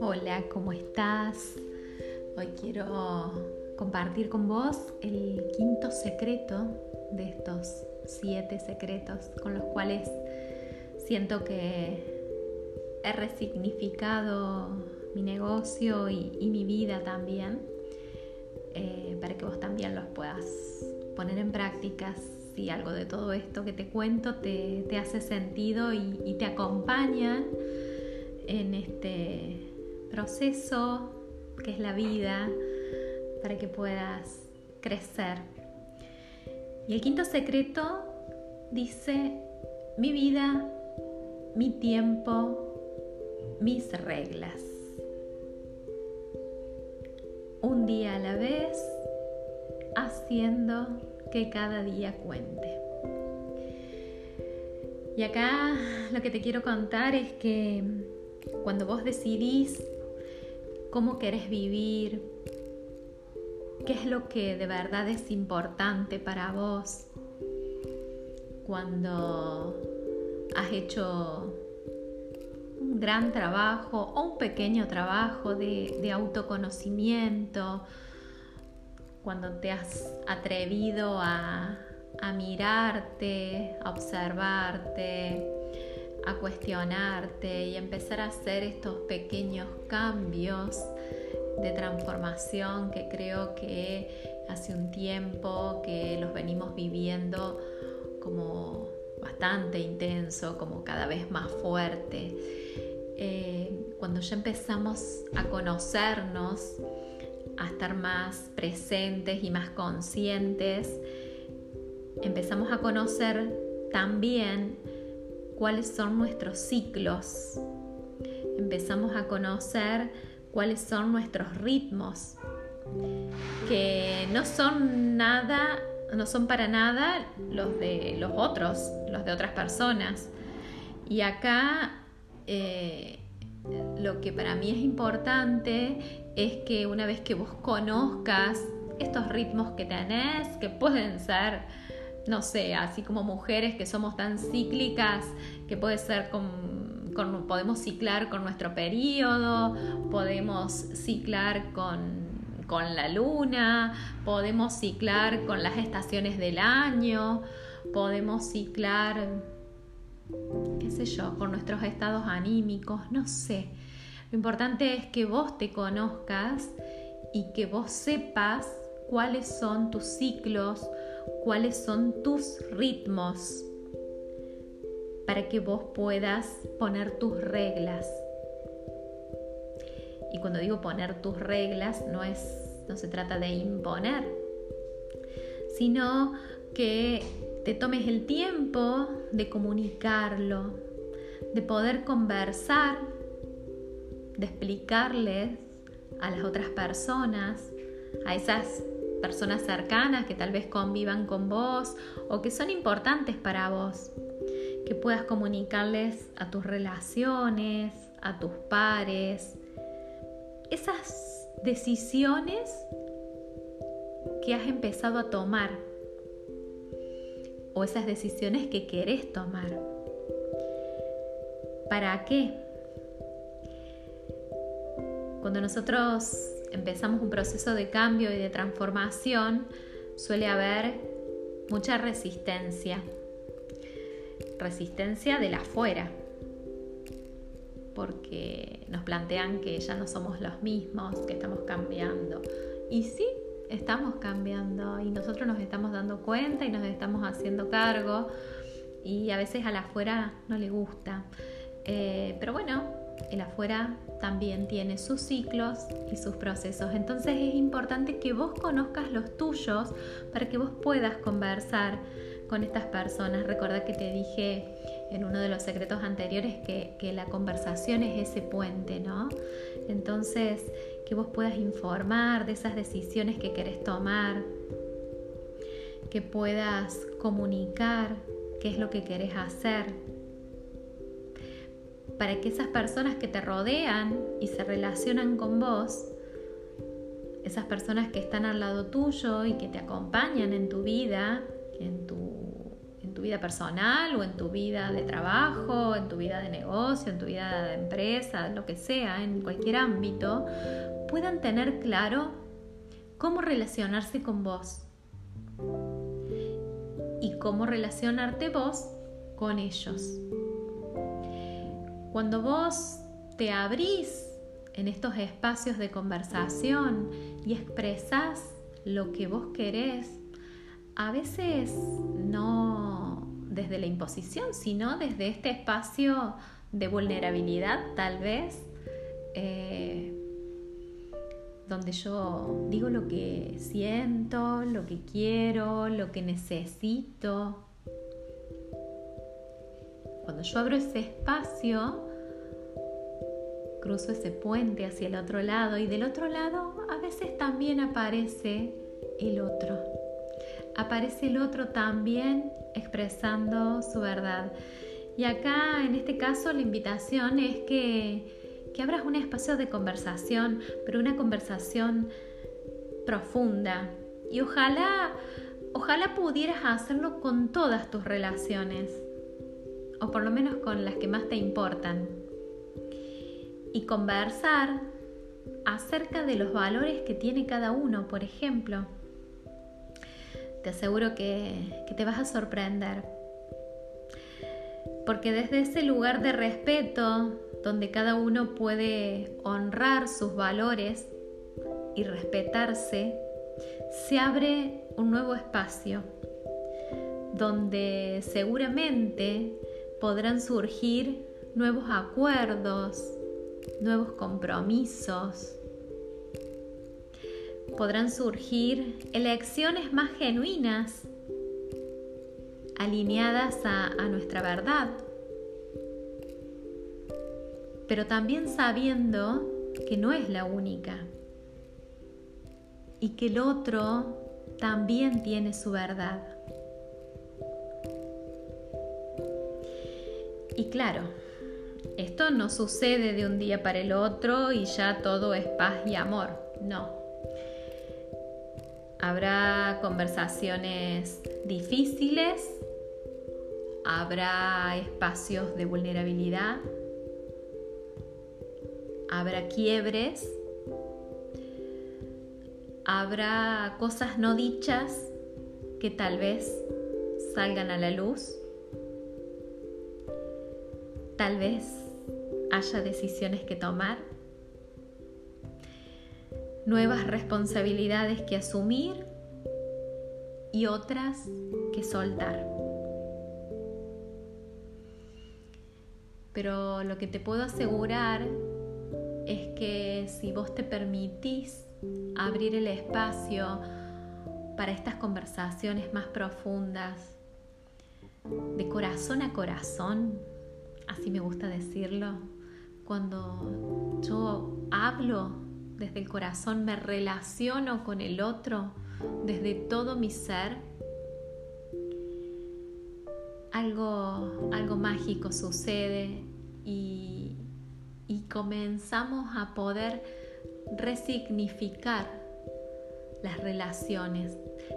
Hola, ¿cómo estás? Hoy quiero compartir con vos el quinto secreto de estos siete secretos con los cuales siento que he resignificado mi negocio y, mi vida también, eh, para que vos también los puedas poner en práctica si algo de todo esto que te cuento te, hace sentido y, te acompañan en este proceso que es la vida para que puedas crecer. Y el quinto secreto dice, mi vida, mi tiempo, mis reglas. Un día a la vez, haciendo que cada día cuente. Y acá lo que te quiero contar es que cuando vos decidís cómo querés vivir, qué es lo que de verdad es importante para vos, cuando has hecho un gran trabajo o un pequeño trabajo de, autoconocimiento, cuando te has atrevido a, mirarte, a observarte, a cuestionarte y empezar a hacer estos pequeños cambios de transformación que creo que hace un tiempo que los venimos viviendo como bastante intenso, como cada vez más fuerte. Eh, cuando ya empezamos a conocernos, a estar más presentes y más conscientes, empezamos a conocer también cuáles son nuestros ciclos. Empezamos a conocer cuáles son nuestros ritmos, que no son nada no son para nada los de los otros, los de otras personas. Y acá eh, lo que para mí es importante es que una vez que vos conozcas estos ritmos que tenés, que pueden ser, no sé, así como mujeres que somos tan cíclicas, que puede ser con, podemos ciclar con nuestro periodo, podemos ciclar con con la luna, podemos ciclar con las estaciones del año, podemos ciclar, qué sé yo, con nuestros estados anímicos, no sé. Lo importante es que vos te conozcas y que vos sepas cuáles son tus ciclos, cuáles son tus ritmos, para que vos puedas poner tus reglas y cuando digo poner tus reglas, no, es, no se trata de imponer, sino que te tomes el tiempo de comunicarlo, de poder conversar, de explicarles a las otras personas, a esas personas cercanas que tal vez convivan con vos o que son importantes para vos, que puedas comunicarles a tus relaciones, a tus pares, esas decisiones que has empezado a tomar o esas decisiones que querés tomar. ¿Para qué? Cuando nosotros empezamos un proceso de cambio y de transformación, suele haber mucha resistencia. Resistencia de la afuera, porque nos plantean que ya no somos los mismos, que estamos cambiando. Y sí, estamos cambiando y nosotros nos estamos dando cuenta y nos estamos haciendo cargo y a veces a la afuera no le gusta. Eh, pero bueno, el afuera también tiene sus ciclos y sus procesos. Entonces es importante que vos conozcas los tuyos para que vos puedas conversar con estas personas. Recuerda que te dije en uno de los secretos anteriores que, que, la conversación es ese puente, ¿no? Entonces, que vos puedas informar de esas decisiones que querés tomar, que puedas comunicar qué es lo que querés hacer, para que esas personas que te rodean y se relacionan con vos, esas personas que están al lado tuyo y que te acompañan en tu vida, en tu tu vida personal o en tu vida de trabajo, en tu vida de negocio, en tu vida de empresa, lo que sea, en cualquier ámbito, puedan tener claro cómo relacionarse con vos y cómo relacionarte vos con ellos. Cuando vos te abrís en estos espacios de conversación y expresás lo que vos querés, a veces no desde la imposición, sino desde este espacio de vulnerabilidad tal vez, eh, donde yo digo lo que siento, lo que quiero, lo que necesito. Cuando yo abro ese espacio, cruzo ese puente hacia el otro lado y del otro lado a veces también aparece el otro. Aparece el otro también expresando su verdad. Y acá en este caso la invitación es que, que abras un espacio de conversación, pero una conversación profunda. Y ojalá, ojalá pudieras hacerlo con todas tus relaciones, o por lo menos con las que más te importan y conversar acerca de los valores que tiene cada uno, por ejemplo. Te aseguro que, te vas a sorprender. Porque desde ese lugar de respeto, donde cada uno puede honrar sus valores y respetarse, se abre un nuevo espacio donde seguramente podrán surgir nuevos acuerdos, nuevos compromisos. Podrán surgir elecciones más genuinas, alineadas a, nuestra verdad, pero también sabiendo que no es la única y que el otro también tiene su verdad. Y claro, esto no sucede de un día para el otro y ya todo es paz y amor, no. Habrá conversaciones difíciles, habrá espacios de vulnerabilidad, habrá quiebres, habrá cosas no dichas que tal vez salgan a la luz, tal vez haya decisiones que tomar, nuevas responsabilidades que asumir y otras que soltar. Pero lo que te puedo asegurar es que si vos te permitís abrir el espacio para estas conversaciones más profundas, de corazón a corazón, así me gusta decirlo, cuando yo hablo desde el corazón, me relaciono con el otro desde todo mi ser, algo, algo mágico sucede y, y comenzamos a poder resignificar las relaciones,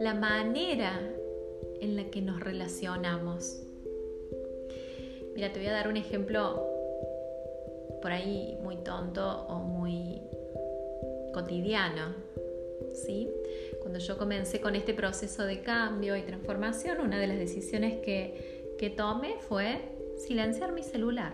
la manera en la que nos relacionamos. Mira, te voy a dar un ejemplo por ahí muy tonto o muy cotidiano. ¿sí? Cuando yo comencé con este proceso de cambio y transformación, una de las decisiones que, que tomé fue silenciar mi celular.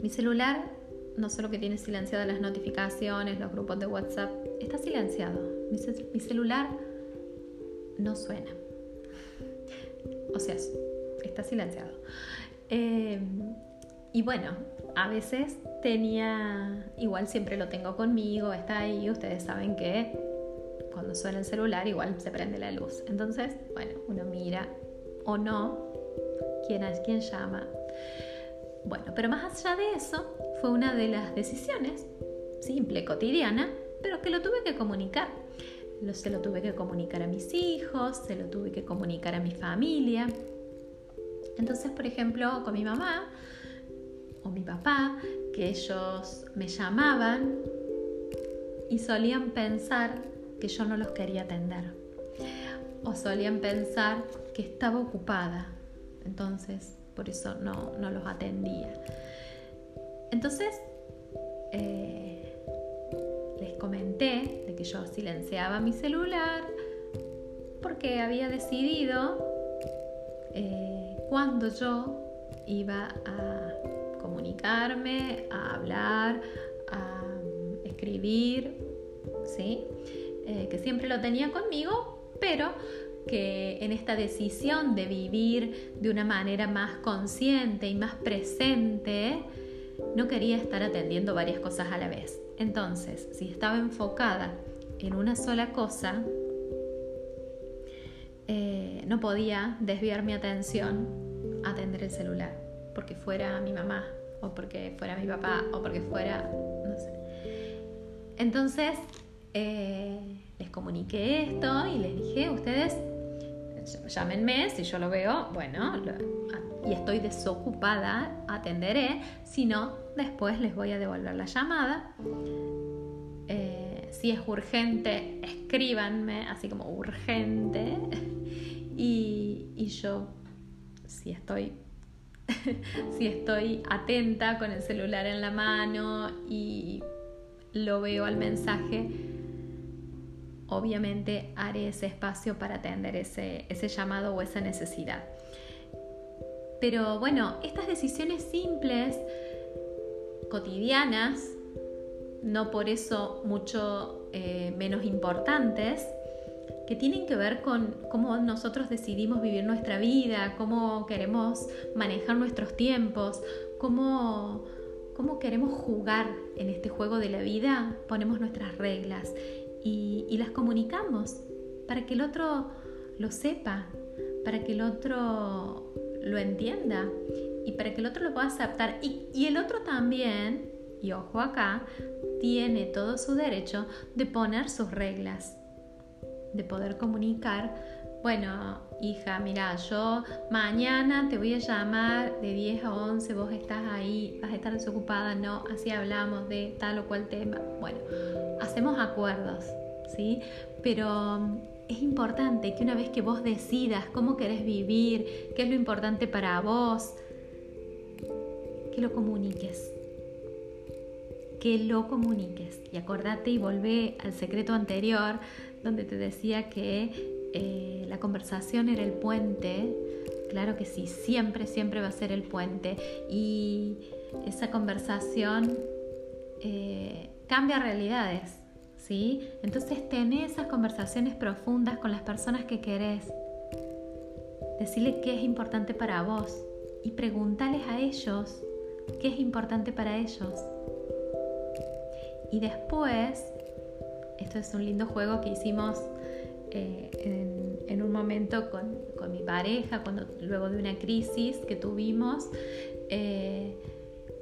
Mi celular no solo que tiene silenciadas las notificaciones, los grupos de WhatsApp, está silenciado. Mi, celular no suena. O sea, está silenciado. Eh, y bueno, a veces tenía, igual siempre lo tengo conmigo, está ahí, ustedes saben que cuando suena el celular igual se prende la luz. Entonces, bueno, uno mira o no quién, quién llama. Bueno, pero más allá de eso, fue una de las decisiones, simple, cotidiana, pero que lo tuve que comunicar. Se lo tuve que comunicar a mis hijos, se lo tuve que comunicar a mi familia. Entonces, por ejemplo, con mi mamá, o mi papá, que ellos me llamaban y solían pensar que yo no los quería atender. O solían pensar que estaba ocupada. Entonces, por eso no, los atendía. Entonces, eh, les comenté de que yo silenciaba mi celular porque había decidido eh, cuando yo iba a comunicarme, a hablar, a escribir, ¿sí? Eh, que siempre lo tenía conmigo, pero que en esta decisión de vivir de una manera más consciente y más presente, no quería estar atendiendo varias cosas a la vez. Entonces, si estaba enfocada en una sola cosa, eh, no podía desviar mi atención a atender el celular, porque fuera mi mamá, o porque fuera mi papá, o porque fuera, no sé. Entonces, eh, les comuniqué esto y les dije, ustedes llámenme, si yo lo veo, bueno, y estoy desocupada, atenderé, si no, después les voy a devolver la llamada. Eh, si es urgente, escríbanme, así como urgente. Y, y yo, si estoy, si estoy atenta con el celular en la mano y lo veo al mensaje, obviamente haré ese espacio para atender ese, ese llamado o esa necesidad. Pero bueno, estas decisiones simples, cotidianas, no por eso mucho eh, menos importantes, que tienen que ver con cómo nosotros decidimos vivir nuestra vida, cómo queremos manejar nuestros tiempos, cómo, cómo queremos jugar en este juego de la vida, ponemos nuestras reglas y, las comunicamos para que el otro lo sepa, para que el otro lo entienda y para que el otro lo pueda aceptar. Y, y, el otro también, y ojo acá, tiene todo su derecho de poner sus reglas, de poder comunicar. Bueno, hija, mira, yo mañana te voy a llamar de 10 a 11, vos estás ahí, vas a estar desocupada, no, así hablamos de tal o cual tema. Bueno, hacemos acuerdos, ¿sí? Pero mm, es importante que una vez que vos decidas cómo querés vivir, qué es lo importante para vos, que lo comuniques. Que lo comuniques. Y acordate y volvé al secreto anterior donde te decía que eh, la conversación era el puente. Claro que sí, siempre, siempre va a ser el puente. Y esa conversación eh, cambia realidades ¿sí? Entonces tené esas conversaciones profundas con las personas que querés. Decirle qué es importante para vos y preguntales a ellos qué es importante para ellos. Y después, esto es un lindo juego que hicimos eh, en, un momento con, mi pareja, cuando, luego de una crisis que tuvimos, eh,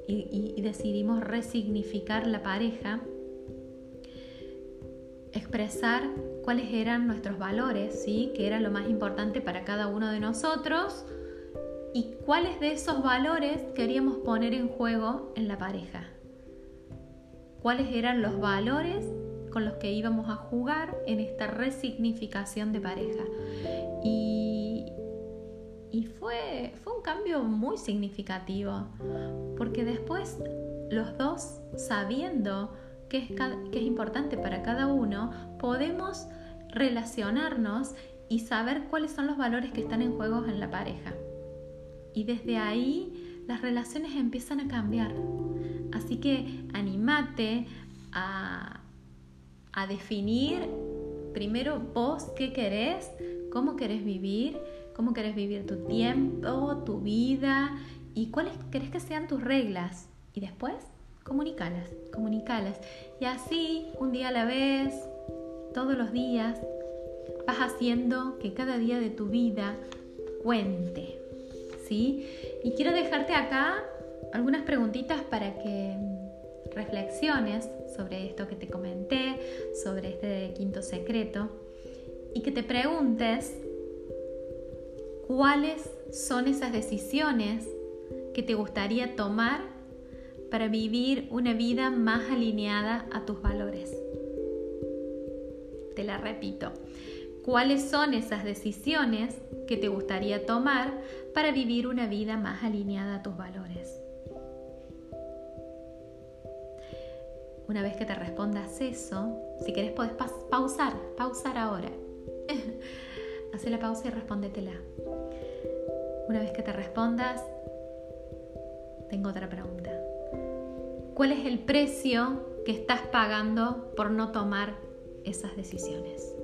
y decidimos resignificar la pareja expresar cuáles eran nuestros valores, ¿sí? que era lo más importante para cada uno de nosotros y cuáles de esos valores queríamos poner en juego en la pareja. Cuáles eran los valores con los que íbamos a jugar en esta resignificación de pareja. Y, y fue, fue un cambio muy significativo, porque después los dos, sabiendo que es, que es importante para cada uno, podemos relacionarnos y saber cuáles son los valores que están en juego en la pareja. Y desde ahí las relaciones empiezan a cambiar. Así que animate a, a definir primero vos qué querés, cómo querés vivir, cómo querés vivir tu tiempo, tu vida y cuáles querés que sean tus reglas. Y después comunícalas, comunícalas. Y así, un día a la vez, todos los días, vas haciendo que cada día de tu vida cuente. ¿Sí? Y quiero dejarte acá algunas preguntitas para que reflexiones sobre esto que te comenté, sobre este quinto secreto, y que te preguntes cuáles son esas decisiones que te gustaría tomar para vivir una vida más alineada a tus valores. Te la repito. ¿Cuáles son esas decisiones que te gustaría tomar para vivir una vida más alineada a tus valores? Una vez que te respondas eso, si querés podés pausar, pausar ahora. Haz la pausa y respóndetela. Una vez que te respondas, tengo otra pregunta. ¿Cuál es el precio que estás pagando por no tomar esas decisiones?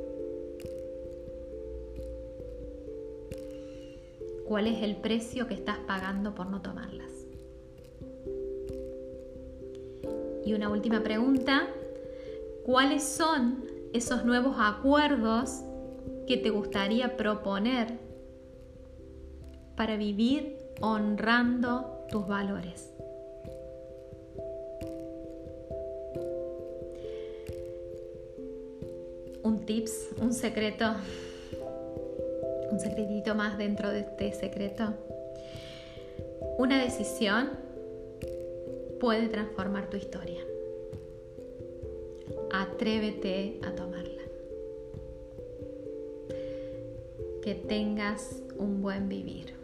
¿Cuál es el precio que estás pagando por no tomarlas? Y una última pregunta, ¿cuáles son esos nuevos acuerdos que te gustaría proponer para vivir honrando tus valores? Un tips, un secreto, un secretito más dentro de este secreto. Una decisión puede transformar tu historia. Atrévete a tomarla. Que tengas un buen vivir.